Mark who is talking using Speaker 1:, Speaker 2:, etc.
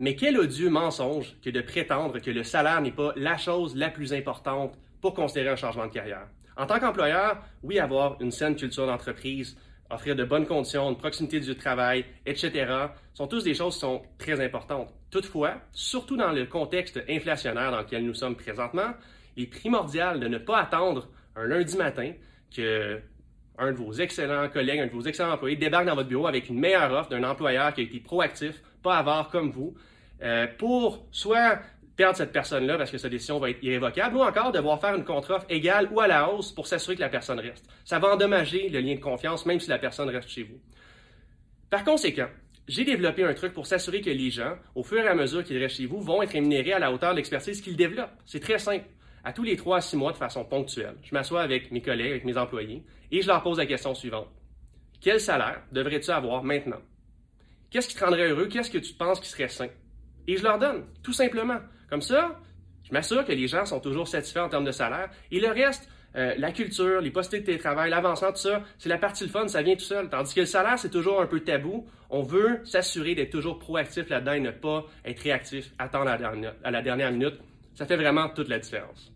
Speaker 1: Mais quel odieux mensonge que de prétendre que le salaire n'est pas la chose la plus importante pour considérer un changement de carrière. En tant qu'employeur, oui, avoir une saine culture d'entreprise, offrir de bonnes conditions, une proximité du travail, etc., sont tous des choses qui sont très importantes. Toutefois, surtout dans le contexte inflationnaire dans lequel nous sommes présentement, il est primordial de ne pas attendre un lundi matin que un de vos excellents collègues, un de vos excellents employés débarque dans votre bureau avec une meilleure offre d'un employeur qui a été proactif, pas avare comme vous, euh, pour soit perdre cette personne-là parce que sa décision va être irrévocable, ou encore devoir faire une contre-offre égale ou à la hausse pour s'assurer que la personne reste. Ça va endommager le lien de confiance, même si la personne reste chez vous. Par conséquent, j'ai développé un truc pour s'assurer que les gens, au fur et à mesure qu'ils restent chez vous, vont être rémunérés à la hauteur de l'expertise qu'ils développent. C'est très simple. À tous les trois à six mois, de façon ponctuelle, je m'assois avec mes collègues, avec mes employés, et je leur pose la question suivante. Quel salaire devrais-tu avoir maintenant? Qu'est-ce qui te rendrait heureux? Qu'est-ce que tu penses qui serait sain? Et je leur donne, tout simplement. Comme ça, je m'assure que les gens sont toujours satisfaits en termes de salaire. Et le reste, euh, la culture, les possibilités de télétravail, l'avancement, tout ça, c'est la partie le fun, ça vient tout seul. Tandis que le salaire, c'est toujours un peu tabou. On veut s'assurer d'être toujours proactif là-dedans et ne pas être réactif, attendre à la dernière minute. Ça fait vraiment toute la différence.